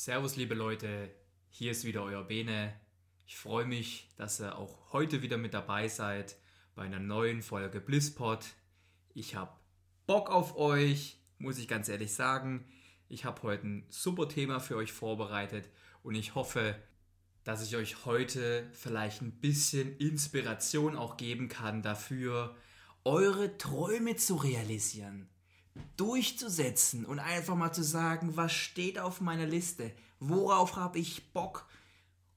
Servus liebe Leute, hier ist wieder euer Bene. Ich freue mich, dass ihr auch heute wieder mit dabei seid bei einer neuen Folge Blisspot. Ich habe Bock auf euch, muss ich ganz ehrlich sagen. Ich habe heute ein super Thema für euch vorbereitet und ich hoffe, dass ich euch heute vielleicht ein bisschen Inspiration auch geben kann dafür, eure Träume zu realisieren, durchzusetzen und einfach mal zu sagen, was steht auf meiner Liste, worauf habe ich Bock,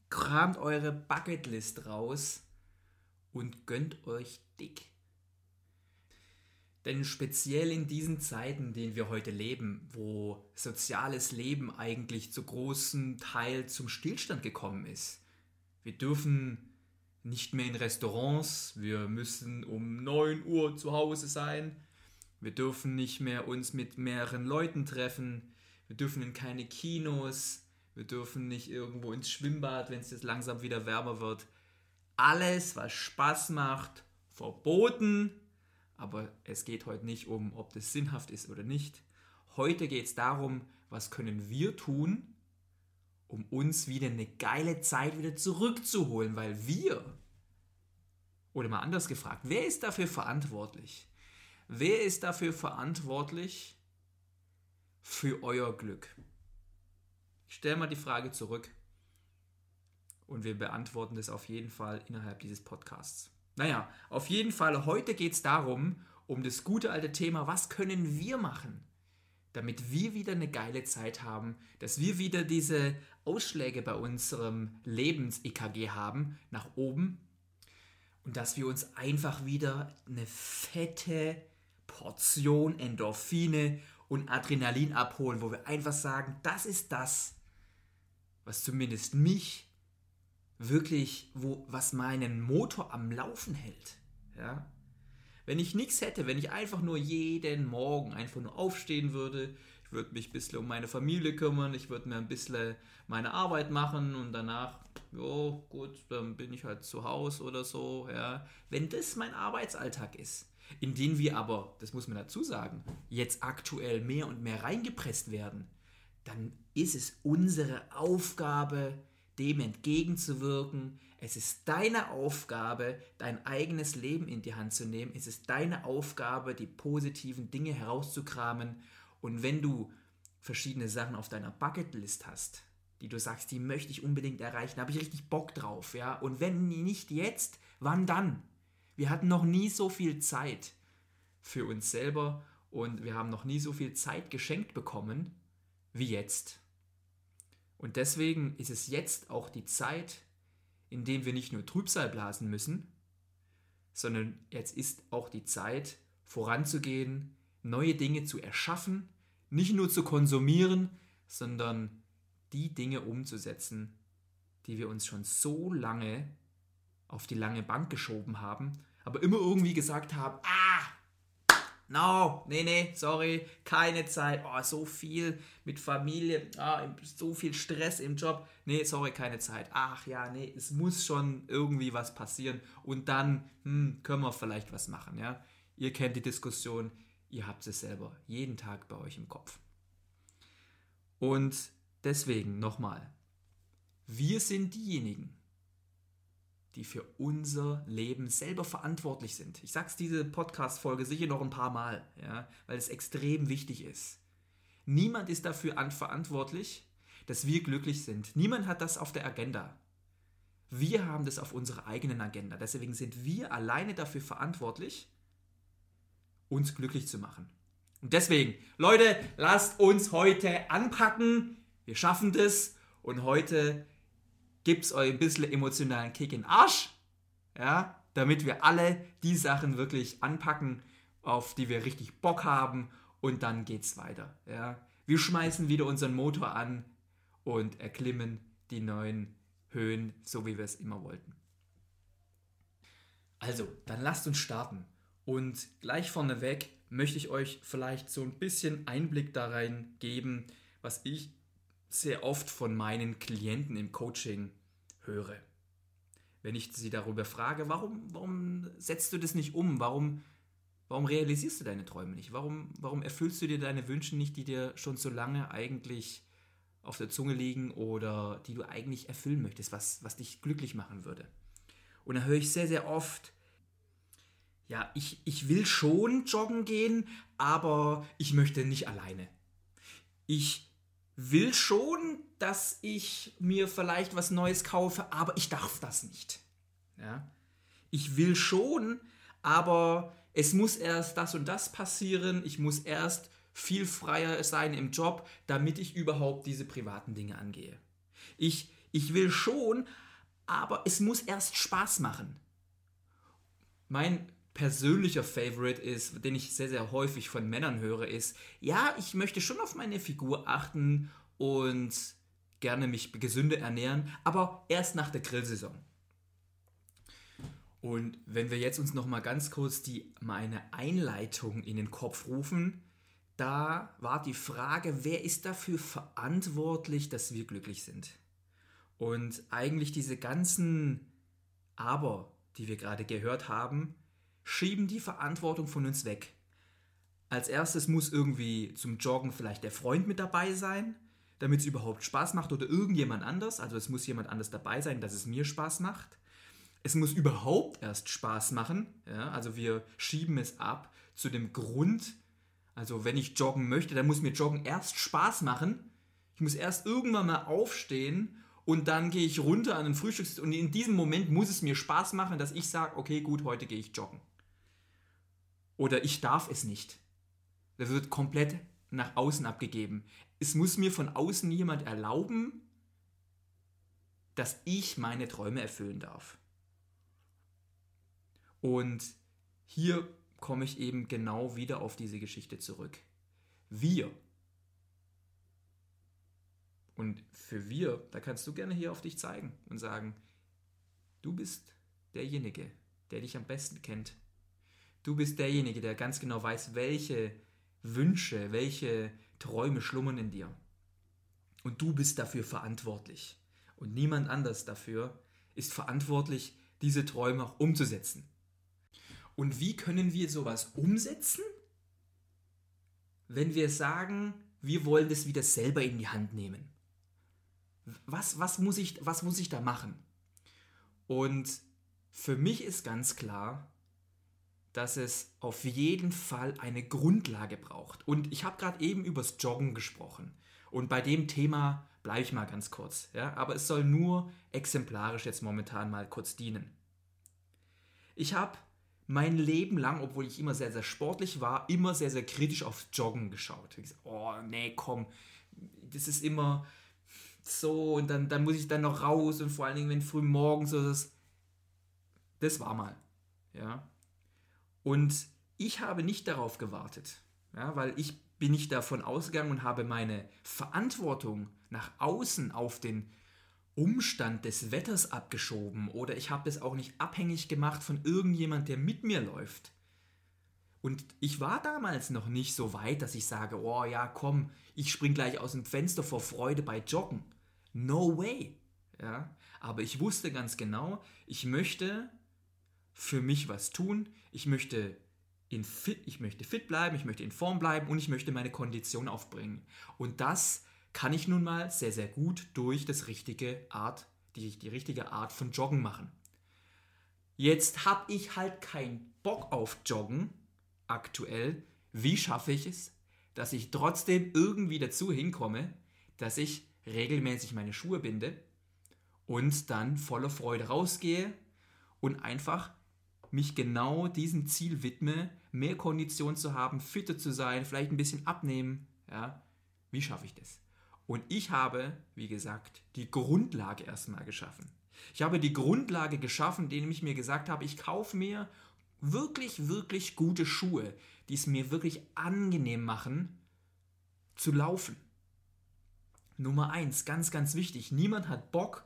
kramt eure Bucketlist raus und gönnt euch dick. Denn speziell in diesen Zeiten, in denen wir heute leben, wo soziales Leben eigentlich zu großem Teil zum Stillstand gekommen ist, wir dürfen nicht mehr in Restaurants, wir müssen um 9 Uhr zu Hause sein, wir dürfen nicht mehr uns mit mehreren Leuten treffen, wir dürfen in keine Kinos, wir dürfen nicht irgendwo ins Schwimmbad, wenn es jetzt langsam wieder wärmer wird alles, was Spaß macht, verboten. Aber es geht heute nicht um, ob das sinnhaft ist oder nicht. Heute geht es darum, was können wir tun, um uns wieder eine geile Zeit wieder zurückzuholen, weil wir, oder mal anders gefragt, wer ist dafür verantwortlich? Wer ist dafür verantwortlich für euer Glück? Ich stelle mal die Frage zurück und wir beantworten das auf jeden Fall innerhalb dieses Podcasts. Naja, auf jeden Fall, heute geht es darum, um das gute alte Thema, was können wir machen, damit wir wieder eine geile Zeit haben, dass wir wieder diese Ausschläge bei unserem Lebens-EKG haben, nach oben, und dass wir uns einfach wieder eine fette Portion Endorphine und Adrenalin abholen, wo wir einfach sagen, das ist das, was zumindest mich wirklich, wo, was meinen Motor am Laufen hält. Ja? Wenn ich nichts hätte, wenn ich einfach nur jeden Morgen einfach nur aufstehen würde, ich würde mich ein bisschen um meine Familie kümmern, ich würde mir ein bisschen meine Arbeit machen und danach, ja gut, dann bin ich halt zu Hause oder so. Ja. Wenn das mein Arbeitsalltag ist, in den wir aber, das muss man dazu sagen, jetzt aktuell mehr und mehr reingepresst werden, dann ist es unsere Aufgabe, dem entgegenzuwirken. Es ist deine Aufgabe, dein eigenes Leben in die Hand zu nehmen. Es ist deine Aufgabe, die positiven Dinge herauszukramen. Und wenn du verschiedene Sachen auf deiner Bucketlist hast, die du sagst, die möchte ich unbedingt erreichen, habe ich richtig Bock drauf, ja. Und wenn nicht jetzt, wann dann? Wir hatten noch nie so viel Zeit für uns selber und wir haben noch nie so viel Zeit geschenkt bekommen wie jetzt. Und deswegen ist es jetzt auch die Zeit, in der wir nicht nur Trübsal blasen müssen, sondern jetzt ist auch die Zeit, voranzugehen, neue Dinge zu erschaffen, nicht nur zu konsumieren, sondern die Dinge umzusetzen, die wir uns schon so lange auf die lange Bank geschoben haben, aber immer irgendwie gesagt haben, ah, no, nee, nee, sorry, keine Zeit, oh, so viel mit Familie, oh, so viel Stress im Job, nee, sorry, keine Zeit. Ach ja, nee, es muss schon irgendwie was passieren und dann hm, können wir vielleicht was machen, ja. Ihr kennt die Diskussion, ihr habt es selber jeden Tag bei euch im Kopf. Und deswegen nochmal, wir sind diejenigen, die für unser Leben selber verantwortlich sind. Ich sage es diese Podcast-Folge sicher noch ein paar Mal, ja, weil es extrem wichtig ist. Niemand ist dafür verantwortlich, dass wir glücklich sind. Niemand hat das auf der Agenda. Wir haben das auf unserer eigenen Agenda. Deswegen sind wir alleine dafür verantwortlich, uns glücklich zu machen. Und deswegen, Leute, lasst uns heute anpacken. Wir schaffen das. Und heute gibt es euch ein bisschen emotionalen Kick in den Arsch, ja, damit wir alle die Sachen wirklich anpacken, auf die wir richtig Bock haben und dann geht's weiter, ja. Wir schmeißen wieder unseren Motor an und erklimmen die neuen Höhen, so wie wir es immer wollten. Also, dann lasst uns starten. Und gleich vorneweg möchte ich euch vielleicht so ein bisschen Einblick da rein geben, was ich sehr oft von meinen Klienten im Coaching höre. Wenn ich sie darüber frage, warum, warum setzt du das nicht um? Warum, warum realisierst du deine Träume nicht? Warum, warum erfüllst du dir deine Wünsche nicht, die dir schon so lange eigentlich auf der Zunge liegen oder die du eigentlich erfüllen möchtest, was, was dich glücklich machen würde? Und da höre ich sehr, sehr oft, ja, ich, ich will schon joggen gehen, aber ich möchte nicht alleine. Ich will schon, dass ich mir vielleicht was Neues kaufe, aber ich darf das nicht. Ja? Ich will schon, aber es muss erst das und das passieren. Ich muss erst viel freier sein im Job, damit ich überhaupt diese privaten Dinge angehe. Ich, ich will schon, aber es muss erst Spaß machen. Mein persönlicher Favorite ist, den ich sehr, sehr häufig von Männern höre, ist, ja, ich möchte schon auf meine Figur achten und gerne mich gesünder ernähren, aber erst nach der Grillsaison. Und wenn wir jetzt uns noch mal ganz kurz die meine Einleitung in den Kopf rufen, da war die Frage, wer ist dafür verantwortlich, dass wir glücklich sind? Und eigentlich diese ganzen Aber, die wir gerade gehört haben, schieben die Verantwortung von uns weg. Als erstes muss irgendwie zum Joggen vielleicht der Freund mit dabei sein, damit es überhaupt Spaß macht oder irgendjemand anders. Also es muss jemand anders dabei sein, dass es mir Spaß macht. Es muss überhaupt erst Spaß machen. Ja? Also wir schieben es ab zu dem Grund. Also wenn ich joggen möchte, dann muss mir Joggen erst Spaß machen. Ich muss erst irgendwann mal aufstehen und dann gehe ich runter an den Frühstückstisch und in diesem Moment muss es mir Spaß machen, dass ich sage, okay, gut, heute gehe ich joggen. Oder ich darf es nicht. Das wird komplett nach außen abgegeben. Es muss mir von außen jemand erlauben, dass ich meine Träume erfüllen darf. Und hier komme ich eben genau wieder auf diese Geschichte zurück. Wir. Und für wir, da kannst du gerne hier auf dich zeigen und sagen, du bist derjenige, der dich am besten kennt, Du bist derjenige, der ganz genau weiß, welche Wünsche, welche Träume schlummern in dir. Und du bist dafür verantwortlich. Und niemand anders dafür ist verantwortlich, diese Träume auch umzusetzen. Und wie können wir sowas umsetzen? Wenn wir sagen, wir wollen das wieder selber in die Hand nehmen. Was, was, muss, ich, was muss ich da machen? Und für mich ist ganz klar, dass es auf jeden Fall eine Grundlage braucht. Und ich habe gerade eben übers Joggen gesprochen. Und bei dem Thema bleibe ich mal ganz kurz. Ja? Aber es soll nur exemplarisch jetzt momentan mal kurz dienen. Ich habe mein Leben lang, obwohl ich immer sehr, sehr sportlich war, immer sehr, sehr kritisch auf Joggen geschaut. Ich gesagt, oh, nee, komm, das ist immer so und dann, dann muss ich dann noch raus und vor allen Dingen, wenn früh morgens so das. Das war mal. Ja. Und ich habe nicht darauf gewartet, ja, weil ich bin nicht davon ausgegangen und habe meine Verantwortung nach außen auf den Umstand des Wetters abgeschoben oder ich habe es auch nicht abhängig gemacht von irgendjemand, der mit mir läuft. Und ich war damals noch nicht so weit, dass ich sage, oh ja, komm, ich spring gleich aus dem Fenster vor Freude bei Joggen. No way. Ja, aber ich wusste ganz genau, ich möchte für mich was tun, ich möchte in fit, ich möchte fit bleiben, ich möchte in Form bleiben und ich möchte meine Kondition aufbringen. Und das kann ich nun mal sehr, sehr gut durch das richtige Art, die, die richtige Art von Joggen machen. Jetzt habe ich halt keinen Bock auf Joggen aktuell. Wie schaffe ich es, dass ich trotzdem irgendwie dazu hinkomme, dass ich regelmäßig meine Schuhe binde und dann voller Freude rausgehe und einfach mich genau diesem Ziel widme, mehr Kondition zu haben, fitter zu sein, vielleicht ein bisschen abnehmen. Ja, wie schaffe ich das? Und ich habe, wie gesagt, die Grundlage erstmal geschaffen. Ich habe die Grundlage geschaffen, indem ich mir gesagt habe, ich kaufe mir wirklich, wirklich gute Schuhe, die es mir wirklich angenehm machen, zu laufen. Nummer eins, ganz, ganz wichtig. Niemand hat Bock,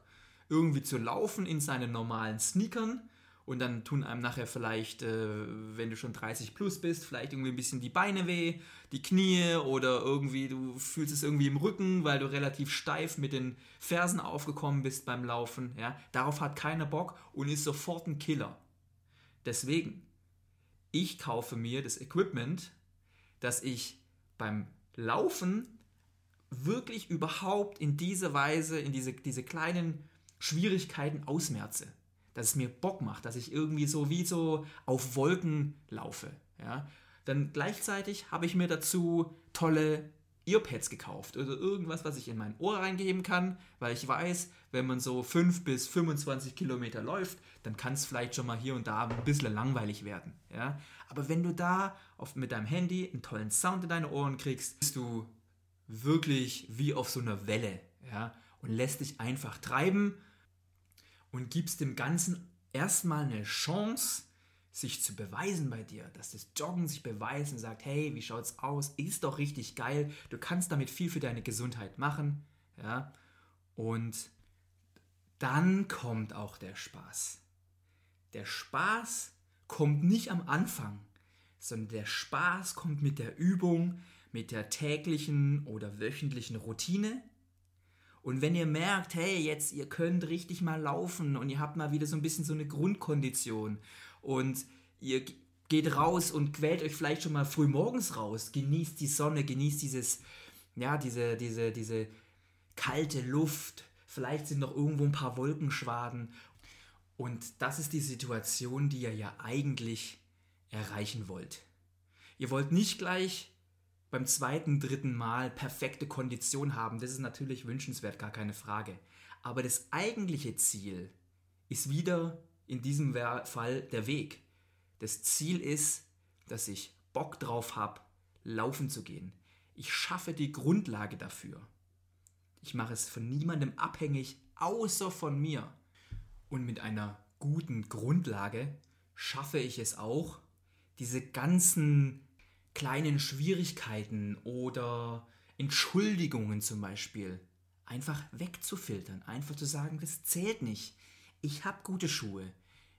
irgendwie zu laufen in seinen normalen Sneakern und dann tun einem nachher vielleicht, äh, wenn du schon 30 plus bist, vielleicht irgendwie ein bisschen die Beine weh, die Knie oder irgendwie du fühlst es irgendwie im Rücken, weil du relativ steif mit den Fersen aufgekommen bist beim Laufen. Ja? Darauf hat keiner Bock und ist sofort ein Killer. Deswegen, ich kaufe mir das Equipment, dass ich beim Laufen wirklich überhaupt in diese Weise, in diese, diese kleinen Schwierigkeiten ausmerze. Dass es mir Bock macht, dass ich irgendwie so wie so auf Wolken laufe. Ja? Dann gleichzeitig habe ich mir dazu tolle Earpads gekauft oder irgendwas, was ich in mein Ohr reingeben kann, weil ich weiß, wenn man so 5 bis 25 Kilometer läuft, dann kann es vielleicht schon mal hier und da ein bisschen langweilig werden. Ja? Aber wenn du da auf, mit deinem Handy einen tollen Sound in deine Ohren kriegst, bist du wirklich wie auf so einer Welle ja? und lässt dich einfach treiben und gibst dem Ganzen erstmal eine Chance, sich zu beweisen bei dir, dass das Joggen sich beweist und sagt, hey, wie schaut's aus? Ist doch richtig geil. Du kannst damit viel für deine Gesundheit machen, ja? Und dann kommt auch der Spaß. Der Spaß kommt nicht am Anfang, sondern der Spaß kommt mit der Übung, mit der täglichen oder wöchentlichen Routine. Und wenn ihr merkt, hey, jetzt ihr könnt richtig mal laufen und ihr habt mal wieder so ein bisschen so eine Grundkondition und ihr geht raus und quält euch vielleicht schon mal früh morgens raus, genießt die Sonne, genießt dieses, ja, diese, diese, diese kalte Luft, vielleicht sind noch irgendwo ein paar Wolkenschwaden. Und das ist die Situation, die ihr ja eigentlich erreichen wollt. Ihr wollt nicht gleich beim zweiten, dritten Mal perfekte Kondition haben. Das ist natürlich wünschenswert, gar keine Frage. Aber das eigentliche Ziel ist wieder in diesem Fall der Weg. Das Ziel ist, dass ich Bock drauf habe, laufen zu gehen. Ich schaffe die Grundlage dafür. Ich mache es von niemandem abhängig, außer von mir. Und mit einer guten Grundlage schaffe ich es auch, diese ganzen kleinen Schwierigkeiten oder Entschuldigungen zum Beispiel einfach wegzufiltern. Einfach zu sagen, das zählt nicht. Ich habe gute Schuhe.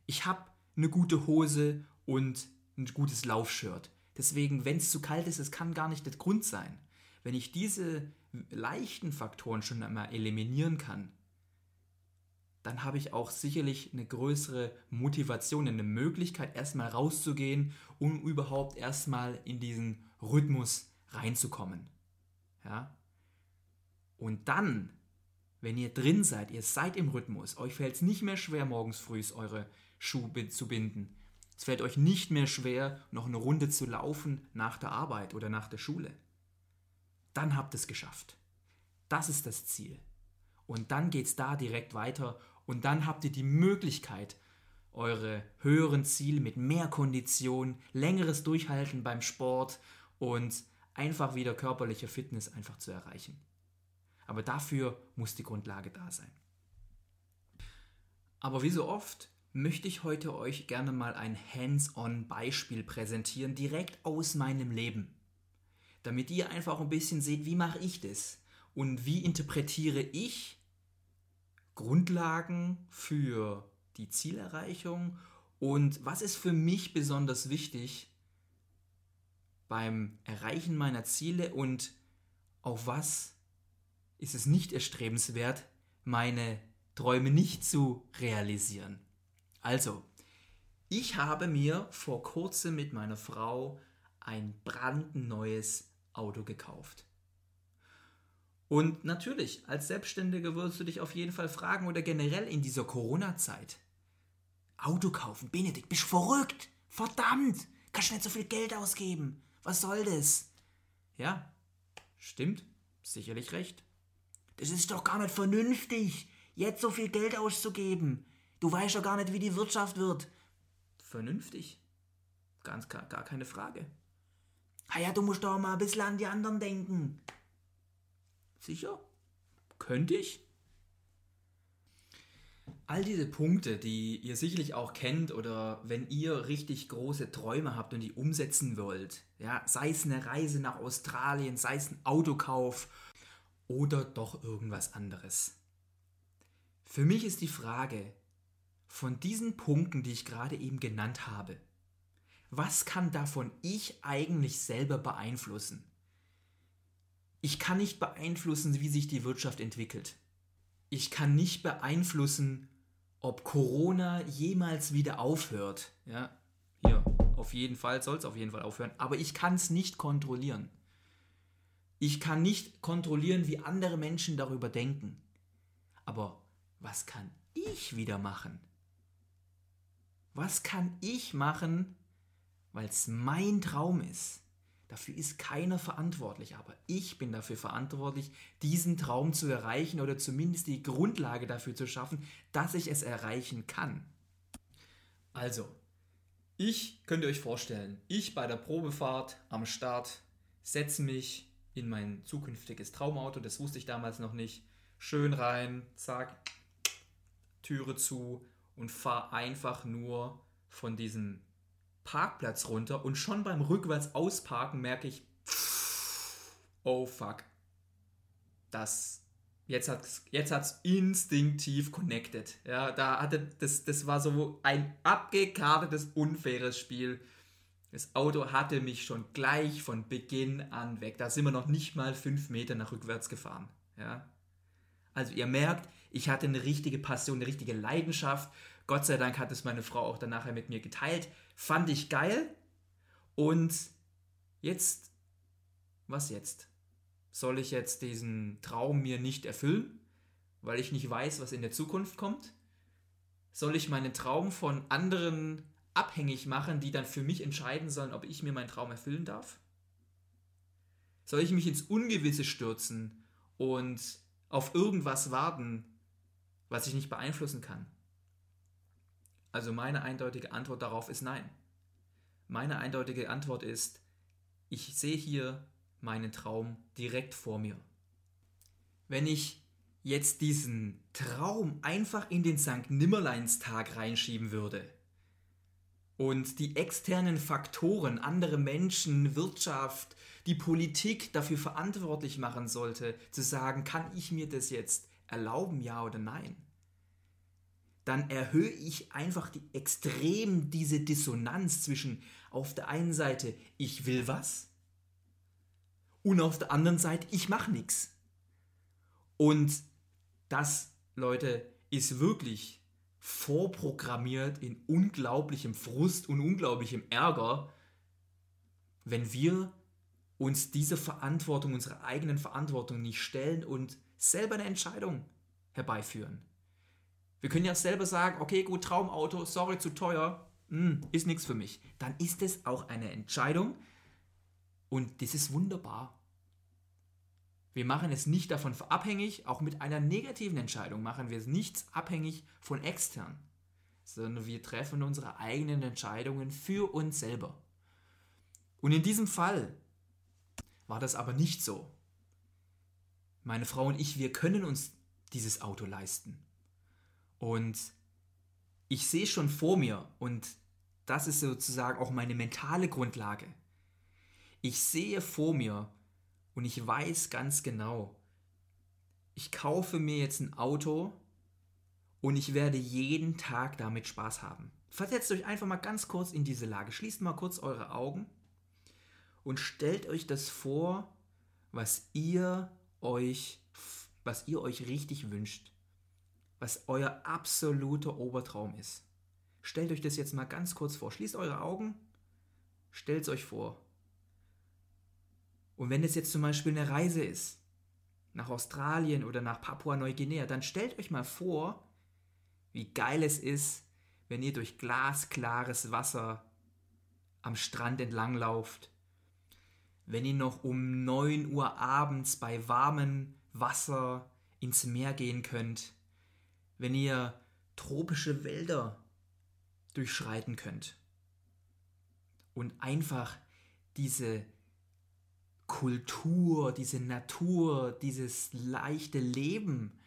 Ich habe eine gute Hose und ein gutes Laufshirt. Deswegen, wenn es zu kalt ist, es kann gar nicht der Grund sein. Wenn ich diese leichten Faktoren schon einmal eliminieren kann, dann habe ich auch sicherlich eine größere Motivation, eine Möglichkeit, erstmal rauszugehen, um überhaupt erstmal in diesen Rhythmus reinzukommen. Ja? Und dann, wenn ihr drin seid, ihr seid im Rhythmus, euch fällt es nicht mehr schwer, morgens früh eure Schuhe zu binden. Es fällt euch nicht mehr schwer, noch eine Runde zu laufen nach der Arbeit oder nach der Schule. Dann habt ihr es geschafft. Das ist das Ziel. Und dann geht es da direkt weiter und dann habt ihr die Möglichkeit, eure höheren Ziele mit mehr Kondition, längeres Durchhalten beim Sport und einfach wieder körperliche Fitness einfach zu erreichen. Aber dafür muss die Grundlage da sein. Aber wie so oft möchte ich heute euch gerne mal ein Hands-on-Beispiel präsentieren, direkt aus meinem Leben. Damit ihr einfach ein bisschen seht, wie mache ich das und wie interpretiere ich Grundlagen für die Zielerreichung und was ist für mich besonders wichtig, beim Erreichen meiner Ziele und auf was ist es nicht erstrebenswert, meine Träume nicht zu realisieren. Also, ich habe mir vor kurzem mit meiner Frau ein brandneues Auto gekauft. Und natürlich, als Selbstständiger wirst du dich auf jeden Fall fragen oder generell in dieser Corona-Zeit. Auto kaufen, Benedikt, bist verrückt? Verdammt! Kannst du nicht so viel Geld ausgeben? Was soll das? Ja, stimmt, sicherlich recht. Das ist doch gar nicht vernünftig, jetzt so viel Geld auszugeben. Du weißt doch gar nicht, wie die Wirtschaft wird. Vernünftig. Ganz gar, gar keine Frage. Ah ja, du musst doch mal ein bisschen an die anderen denken. Sicher? Könnte ich? All diese Punkte, die ihr sicherlich auch kennt oder wenn ihr richtig große Träume habt und die umsetzen wollt, ja, sei es eine Reise nach Australien, sei es ein Autokauf oder doch irgendwas anderes. Für mich ist die Frage, von diesen Punkten, die ich gerade eben genannt habe, was kann davon ich eigentlich selber beeinflussen? Ich kann nicht beeinflussen, wie sich die Wirtschaft entwickelt. Ich kann nicht beeinflussen, ob Corona jemals wieder aufhört. Ja, hier, auf jeden Fall soll es auf jeden Fall aufhören. Aber ich kann es nicht kontrollieren. Ich kann nicht kontrollieren, wie andere Menschen darüber denken. Aber was kann ich wieder machen? Was kann ich machen, weil es mein Traum ist? Dafür ist keiner verantwortlich, aber ich bin dafür verantwortlich, diesen Traum zu erreichen oder zumindest die Grundlage dafür zu schaffen, dass ich es erreichen kann. Also, ich könnt ihr euch vorstellen, ich bei der Probefahrt am Start setze mich in mein zukünftiges Traumauto, das wusste ich damals noch nicht, schön rein, zack, Türe zu und fahre einfach nur von diesem Parkplatz runter und schon beim rückwärts ausparken merke ich, oh fuck, das jetzt hat jetzt hat's instinktiv connected. Ja, da hatte das das war so ein abgekartetes unfaires Spiel. Das Auto hatte mich schon gleich von Beginn an weg. Da sind wir noch nicht mal fünf Meter nach rückwärts gefahren. Ja. Also ihr merkt, ich hatte eine richtige Passion, eine richtige Leidenschaft. Gott sei Dank hat es meine Frau auch danach mit mir geteilt. Fand ich geil. Und jetzt, was jetzt? Soll ich jetzt diesen Traum mir nicht erfüllen, weil ich nicht weiß, was in der Zukunft kommt? Soll ich meinen Traum von anderen abhängig machen, die dann für mich entscheiden sollen, ob ich mir meinen Traum erfüllen darf? Soll ich mich ins Ungewisse stürzen und auf irgendwas warten, was ich nicht beeinflussen kann? Also meine eindeutige Antwort darauf ist nein. Meine eindeutige Antwort ist, ich sehe hier meinen Traum direkt vor mir. Wenn ich jetzt diesen Traum einfach in den St. Nimmerleinstag reinschieben würde und die externen Faktoren, andere Menschen, Wirtschaft, die Politik dafür verantwortlich machen sollte, zu sagen, kann ich mir das jetzt erlauben, ja oder nein? Dann erhöhe ich einfach die, extrem diese Dissonanz zwischen auf der einen Seite, ich will was und auf der anderen Seite, ich mache nichts. Und das, Leute, ist wirklich vorprogrammiert in unglaublichem Frust und unglaublichem Ärger, wenn wir uns diese Verantwortung, unsere eigenen Verantwortung nicht stellen und selber eine Entscheidung herbeiführen. Wir können ja selber sagen, okay, gut, Traumauto, sorry, zu teuer, hm, ist nichts für mich. Dann ist es auch eine Entscheidung und das ist wunderbar. Wir machen es nicht davon abhängig, auch mit einer negativen Entscheidung machen wir es nichts abhängig von extern, sondern wir treffen unsere eigenen Entscheidungen für uns selber. Und in diesem Fall war das aber nicht so. Meine Frau und ich, wir können uns dieses Auto leisten. Und ich sehe schon vor mir, und das ist sozusagen auch meine mentale Grundlage. Ich sehe vor mir und ich weiß ganz genau, ich kaufe mir jetzt ein Auto und ich werde jeden Tag damit Spaß haben. Versetzt euch einfach mal ganz kurz in diese Lage. Schließt mal kurz eure Augen und stellt euch das vor, was ihr euch, was ihr euch richtig wünscht, was euer absoluter Obertraum ist. Stellt euch das jetzt mal ganz kurz vor. Schließt eure Augen, stellt es euch vor. Und wenn es jetzt zum Beispiel eine Reise ist, nach Australien oder nach Papua-Neuguinea, dann stellt euch mal vor, wie geil es ist, wenn ihr durch glasklares Wasser am Strand entlanglauft, wenn ihr noch um 9 Uhr abends bei warmem Wasser ins Meer gehen könnt, wenn ihr tropische Wälder durchschreiten könnt und einfach diese Kultur, diese Natur, dieses leichte Leben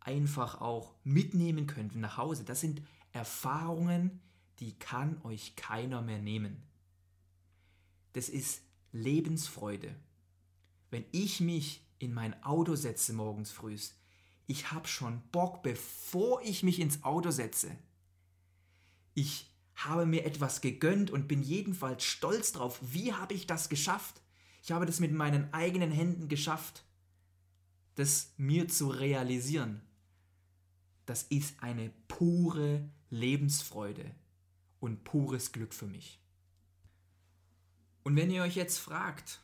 einfach auch mitnehmen könnt nach Hause. Das sind Erfahrungen, die kann euch keiner mehr nehmen. Das ist Lebensfreude. Wenn ich mich in mein Auto setze morgens früh, ich habe schon Bock, bevor ich mich ins Auto setze. Ich habe mir etwas gegönnt und bin jedenfalls stolz drauf. Wie habe ich das geschafft? Ich habe das mit meinen eigenen Händen geschafft, das mir zu realisieren. Das ist eine pure Lebensfreude und pures Glück für mich. Und wenn ihr euch jetzt fragt,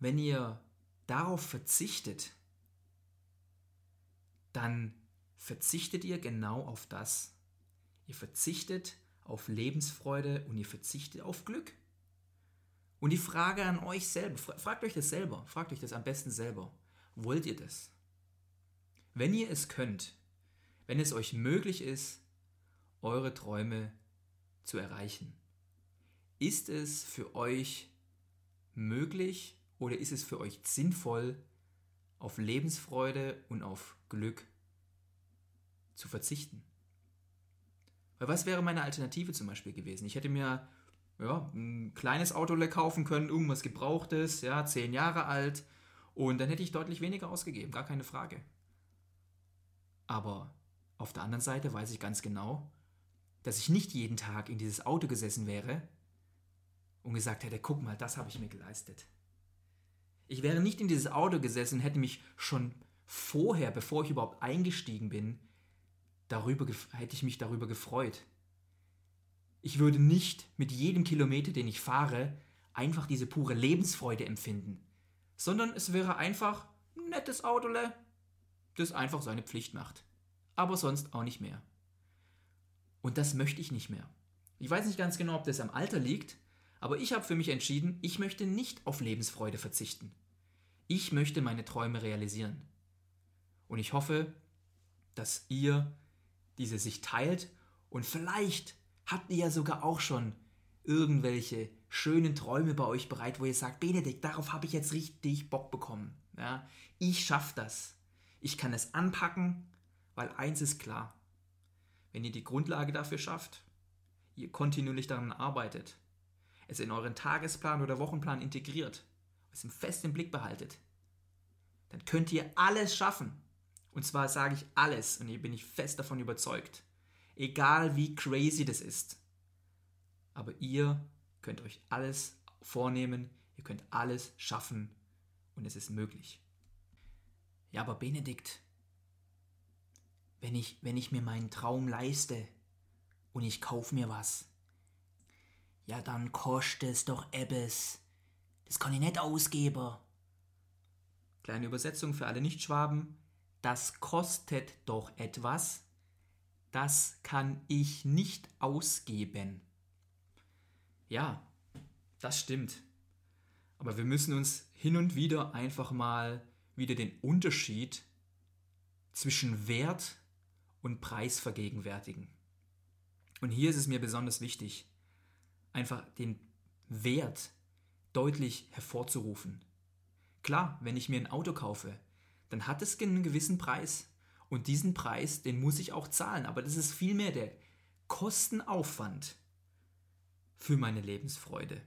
wenn ihr darauf verzichtet, dann verzichtet ihr genau auf das. Ihr verzichtet auf Lebensfreude und ihr verzichtet auf Glück. Und die Frage an euch selber, fragt euch das selber, fragt euch das am besten selber. Wollt ihr das? Wenn ihr es könnt, wenn es euch möglich ist, eure Träume zu erreichen, ist es für euch möglich oder ist es für euch sinnvoll, auf Lebensfreude und auf Glück zu verzichten? Weil was wäre meine Alternative zum Beispiel gewesen? Ich hätte mir ja, ein kleines Auto kaufen können, irgendwas Gebrauchtes, ja, zehn Jahre alt. Und dann hätte ich deutlich weniger ausgegeben, gar keine Frage. Aber auf der anderen Seite weiß ich ganz genau, dass ich nicht jeden Tag in dieses Auto gesessen wäre und gesagt hätte, guck mal, das habe ich mir geleistet. Ich wäre nicht in dieses Auto gesessen hätte mich schon vorher, bevor ich überhaupt eingestiegen bin, darüber hätte ich mich darüber gefreut. Ich würde nicht mit jedem Kilometer, den ich fahre, einfach diese pure Lebensfreude empfinden, sondern es wäre einfach ein nettes Autole, das einfach seine Pflicht macht. Aber sonst auch nicht mehr. Und das möchte ich nicht mehr. Ich weiß nicht ganz genau, ob das am Alter liegt, aber ich habe für mich entschieden, ich möchte nicht auf Lebensfreude verzichten. Ich möchte meine Träume realisieren. Und ich hoffe, dass ihr diese sich teilt und vielleicht habt ihr ja sogar auch schon irgendwelche schönen Träume bei euch bereit, wo ihr sagt, Benedikt, darauf habe ich jetzt richtig Bock bekommen. Ja, ich schaffe das. Ich kann es anpacken, weil eins ist klar. Wenn ihr die Grundlage dafür schafft, ihr kontinuierlich daran arbeitet, es in euren Tagesplan oder Wochenplan integriert, es im fest im Blick behaltet, dann könnt ihr alles schaffen. Und zwar sage ich alles und hier bin ich fest davon überzeugt. Egal wie crazy das ist. Aber ihr könnt euch alles vornehmen, ihr könnt alles schaffen und es ist möglich. Ja, aber Benedikt, wenn ich, wenn ich mir meinen Traum leiste und ich kaufe mir was, ja, dann kostet es doch Ebbes. Das kann ich nicht ausgeben. Kleine Übersetzung für alle Nichtschwaben. Das kostet doch etwas. Das kann ich nicht ausgeben. Ja, das stimmt. Aber wir müssen uns hin und wieder einfach mal wieder den Unterschied zwischen Wert und Preis vergegenwärtigen. Und hier ist es mir besonders wichtig, einfach den Wert deutlich hervorzurufen. Klar, wenn ich mir ein Auto kaufe, dann hat es einen gewissen Preis. Und diesen Preis, den muss ich auch zahlen. Aber das ist vielmehr der Kostenaufwand für meine Lebensfreude.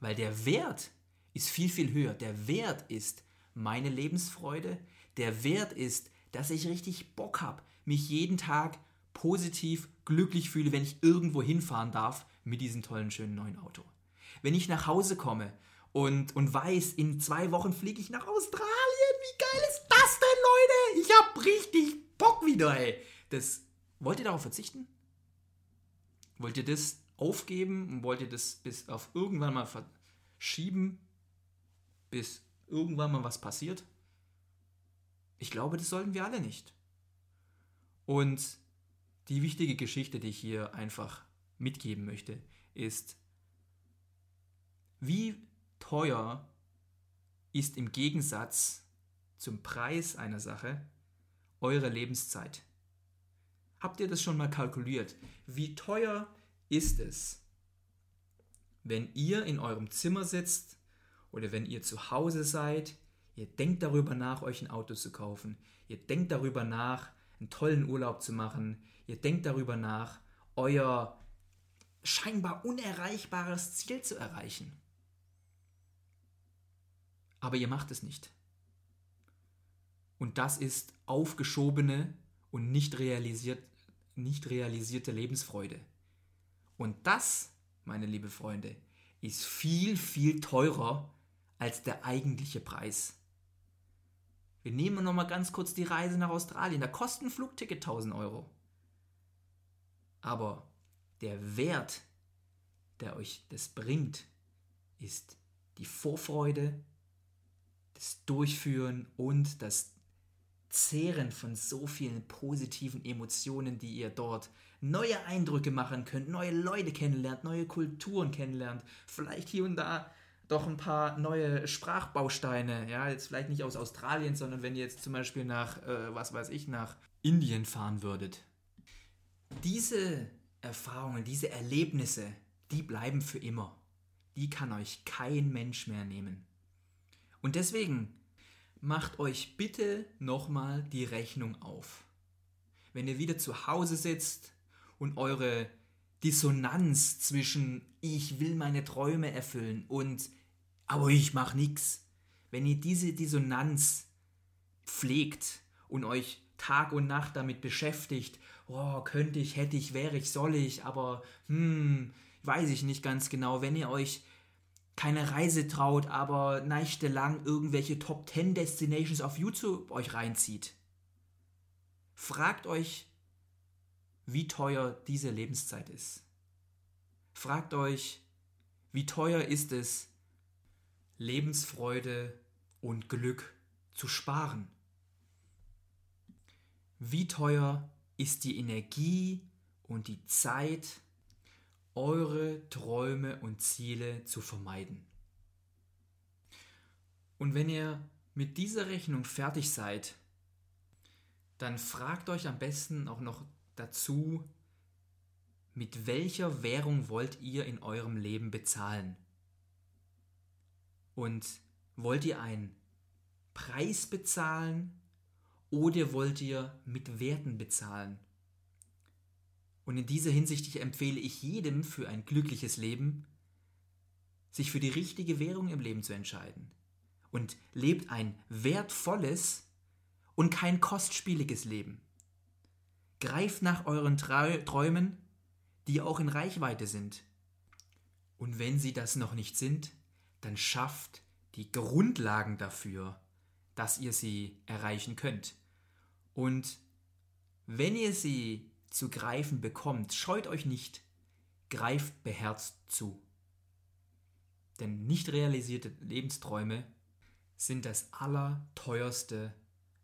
Weil der Wert ist viel, viel höher. Der Wert ist meine Lebensfreude. Der Wert ist, dass ich richtig Bock habe, mich jeden Tag positiv glücklich fühle, wenn ich irgendwo hinfahren darf mit diesem tollen, schönen neuen Auto. Wenn ich nach Hause komme und, und weiß, in zwei Wochen fliege ich nach Australien, wie geil ist das denn, Leute? Ich hab richtig Bock wieder, ey. Das, wollt ihr darauf verzichten? Wollt ihr das aufgeben und wollt ihr das bis auf irgendwann mal verschieben, bis irgendwann mal was passiert? Ich glaube, das sollten wir alle nicht. Und die wichtige Geschichte, die ich hier einfach mitgeben möchte, ist, wie teuer ist im Gegensatz zum Preis einer Sache eure Lebenszeit? Habt ihr das schon mal kalkuliert? Wie teuer ist es, wenn ihr in eurem Zimmer sitzt oder wenn ihr zu Hause seid, ihr denkt darüber nach, euch ein Auto zu kaufen, ihr denkt darüber nach, einen tollen Urlaub zu machen, ihr denkt darüber nach, euer scheinbar unerreichbares Ziel zu erreichen. Aber ihr macht es nicht. Und das ist aufgeschobene und nicht, realisiert, nicht realisierte Lebensfreude. Und das, meine liebe Freunde, ist viel, viel teurer als der eigentliche Preis. Wir nehmen noch mal ganz kurz die Reise nach Australien. Da kostet ein Flugticket 1000 Euro. Aber der Wert, der euch das bringt, ist die Vorfreude, das Durchführen und das Zehren von so vielen positiven Emotionen, die ihr dort neue Eindrücke machen könnt, neue Leute kennenlernt, neue Kulturen kennenlernt, vielleicht hier und da doch ein paar neue Sprachbausteine, ja, jetzt vielleicht nicht aus Australien, sondern wenn ihr jetzt zum Beispiel nach, äh, was weiß ich, nach Indien fahren würdet. Diese Erfahrungen, diese Erlebnisse, die bleiben für immer. Die kann euch kein Mensch mehr nehmen. Und deswegen macht euch bitte nochmal die Rechnung auf. Wenn ihr wieder zu Hause sitzt und eure Dissonanz zwischen ich will meine Träume erfüllen und aber ich mach nix. Wenn ihr diese Dissonanz pflegt und euch Tag und Nacht damit beschäftigt, oh, könnte ich, hätte ich, wäre ich, soll ich, aber hm, weiß ich nicht ganz genau, wenn ihr euch keine Reise traut, aber nächtelang irgendwelche Top 10 Destinations auf YouTube euch reinzieht. Fragt euch, wie teuer diese Lebenszeit ist. Fragt euch, wie teuer ist es, Lebensfreude und Glück zu sparen. Wie teuer ist die Energie und die Zeit, eure Träume und Ziele zu vermeiden. Und wenn ihr mit dieser Rechnung fertig seid, dann fragt euch am besten auch noch dazu, mit welcher Währung wollt ihr in eurem Leben bezahlen? Und wollt ihr einen Preis bezahlen oder wollt ihr mit Werten bezahlen? Und in dieser Hinsicht empfehle ich jedem für ein glückliches Leben, sich für die richtige Währung im Leben zu entscheiden. Und lebt ein wertvolles und kein kostspieliges Leben. Greift nach euren Träumen, die auch in Reichweite sind. Und wenn sie das noch nicht sind, dann schafft die Grundlagen dafür, dass ihr sie erreichen könnt. Und wenn ihr sie zu greifen bekommt, scheut euch nicht, greift beherzt zu. Denn nicht realisierte Lebensträume sind das Allerteuerste,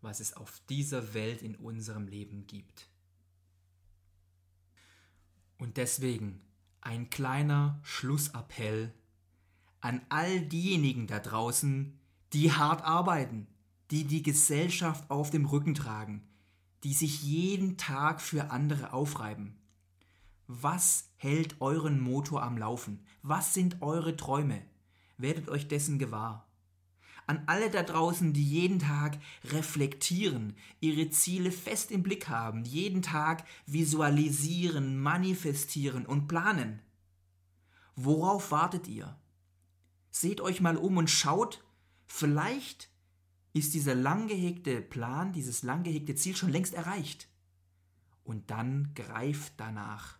was es auf dieser Welt in unserem Leben gibt. Und deswegen ein kleiner Schlussappell an all diejenigen da draußen, die hart arbeiten, die die Gesellschaft auf dem Rücken tragen, die sich jeden Tag für andere aufreiben. Was hält euren Motor am Laufen? Was sind eure Träume? Werdet euch dessen gewahr. An alle da draußen, die jeden Tag reflektieren, ihre Ziele fest im Blick haben, jeden Tag visualisieren, manifestieren und planen. Worauf wartet ihr? Seht euch mal um und schaut, vielleicht ist dieser lang gehegte Plan, dieses lang gehegte Ziel schon längst erreicht. Und dann greift danach,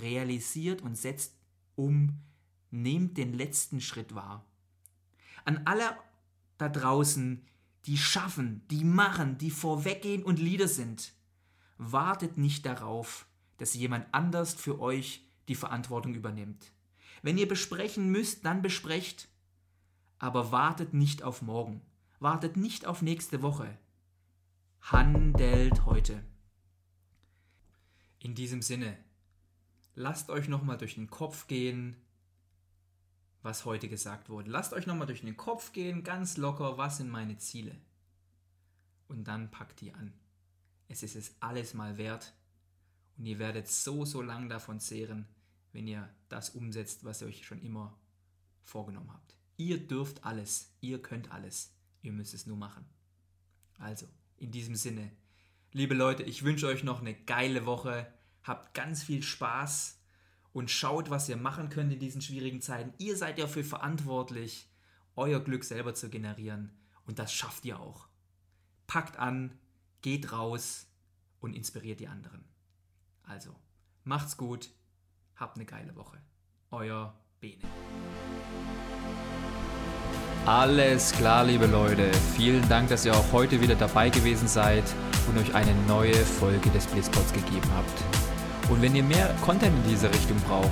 realisiert und setzt um nehmt den letzten Schritt wahr. An alle da draußen, die schaffen, die machen, die vorweggehen und Lieder sind, wartet nicht darauf, dass jemand anders für euch die Verantwortung übernimmt. Wenn ihr besprechen müsst, dann besprecht, aber wartet nicht auf morgen, wartet nicht auf nächste Woche. Handelt heute. In diesem Sinne, lasst euch nochmal durch den Kopf gehen, was heute gesagt wurde. Lasst euch nochmal durch den Kopf gehen, ganz locker, was sind meine Ziele? Und dann packt die an. Es ist es alles mal wert und ihr werdet so, so lang davon zehren, wenn ihr das umsetzt, was ihr euch schon immer vorgenommen habt. Ihr dürft alles, ihr könnt alles, ihr müsst es nur machen. Also, in diesem Sinne, liebe Leute, ich wünsche euch noch eine geile Woche, habt ganz viel Spaß und schaut, was ihr machen könnt in diesen schwierigen Zeiten. Ihr seid dafür verantwortlich, euer Glück selber zu generieren und das schafft ihr auch. Packt an, geht raus und inspiriert die anderen. Also, macht's gut, habt eine geile Woche. Euer Alles klar, liebe Leute. Vielen Dank, dass ihr auch heute wieder dabei gewesen seid und euch eine neue Folge des Blitzpods gegeben habt. Und wenn ihr mehr Content in diese Richtung braucht,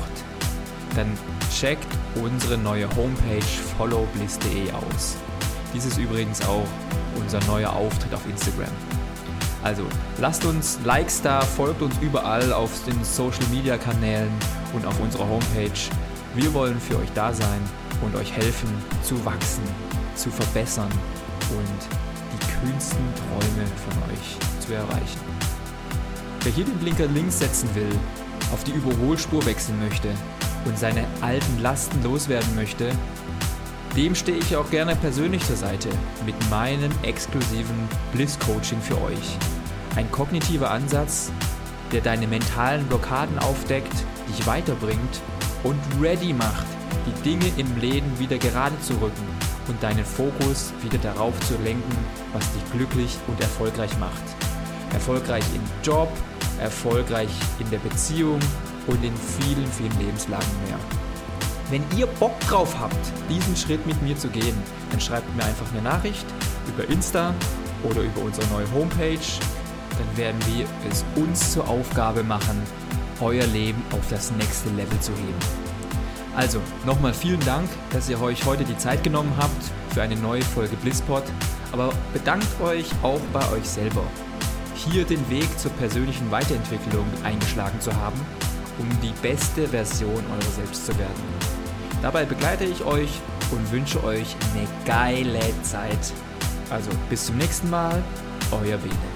dann checkt unsere neue Homepage followbliss.de aus. Dies ist übrigens auch unser neuer Auftritt auf Instagram. Also lasst uns Likes da, folgt uns überall auf den Social Media Kanälen und auf unserer Homepage. Wir wollen für euch da sein und euch helfen zu wachsen, zu verbessern und die kühnsten Träume von euch zu erreichen. Wer hier den Blinker links setzen will, auf die Überholspur wechseln möchte und seine alten Lasten loswerden möchte, dem stehe ich auch gerne persönlich zur Seite mit meinem exklusiven Bliss Coaching für euch. Ein kognitiver Ansatz, der deine mentalen Blockaden aufdeckt, dich weiterbringt und ready macht, die Dinge im Leben wieder gerade zu rücken und deinen Fokus wieder darauf zu lenken, was dich glücklich und erfolgreich macht. Erfolgreich im Job, erfolgreich in der Beziehung und in vielen, vielen Lebenslagen mehr. Wenn ihr Bock drauf habt, diesen Schritt mit mir zu gehen, dann schreibt mir einfach eine Nachricht über Insta oder über unsere neue Homepage. Dann werden wir es uns zur Aufgabe machen, euer Leben auf das nächste Level zu heben. Also, nochmal vielen Dank, dass ihr euch heute die Zeit genommen habt für eine neue Folge Blisspot. Aber bedankt euch auch bei euch selber hier den Weg zur persönlichen Weiterentwicklung eingeschlagen zu haben, um die beste Version eurer selbst zu werden. Dabei begleite ich euch und wünsche euch eine geile Zeit. Also bis zum nächsten Mal, euer Bene.